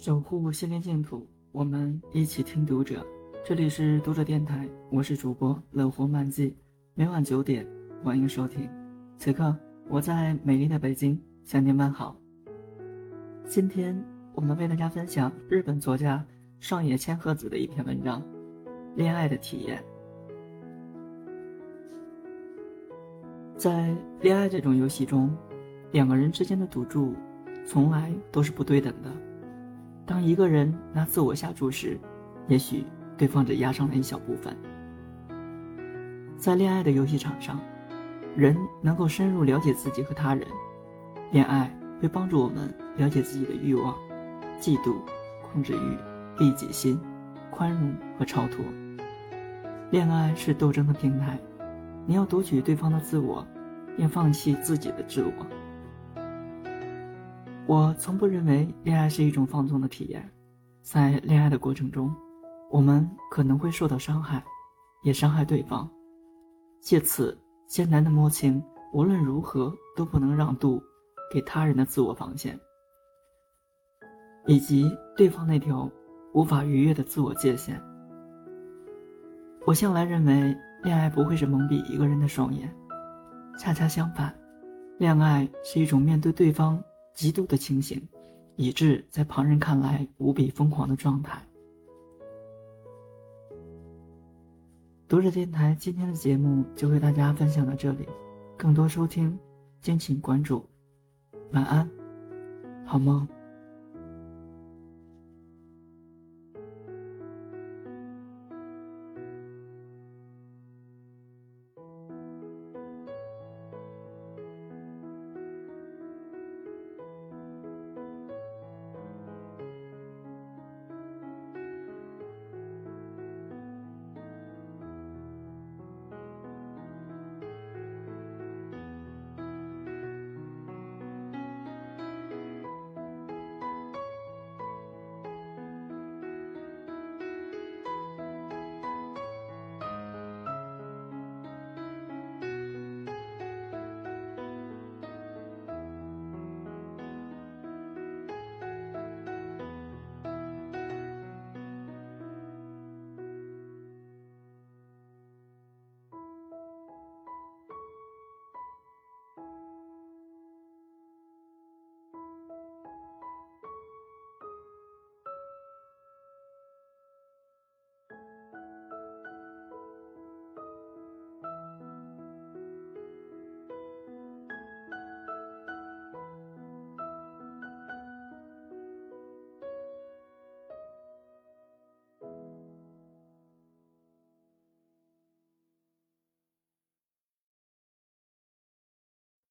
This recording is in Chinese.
守护心灵净土，我们一起听读者。这里是读者电台，我是主播乐活漫记，每晚九点，欢迎收听。此刻我在美丽的北京向您问好。今天我们为大家分享日本作家上野千鹤子的一篇文章《恋爱的体验》。在恋爱这种游戏中，两个人之间的赌注从来都是不对等的。当一个人拿自我下注时，也许对方只压上了一小部分。在恋爱的游戏场上，人能够深入了解自己和他人。恋爱会帮助我们了解自己的欲望、嫉妒、控制欲、利己心、宽容和超脱。恋爱是斗争的平台，你要夺取对方的自我，并放弃自己的自我。我从不认为恋爱是一种放纵的体验，在恋爱的过程中，我们可能会受到伤害，也伤害对方，借此艰难的摸清无论如何都不能让渡给他人的自我防线，以及对方那条无法逾越的自我界限。我向来认为，恋爱不会是蒙蔽一个人的双眼，恰恰相反，恋爱是一种面对对方。极度的清醒，以致在旁人看来无比疯狂的状态。读者电台今天的节目就为大家分享到这里，更多收听敬请关注。晚安，好梦。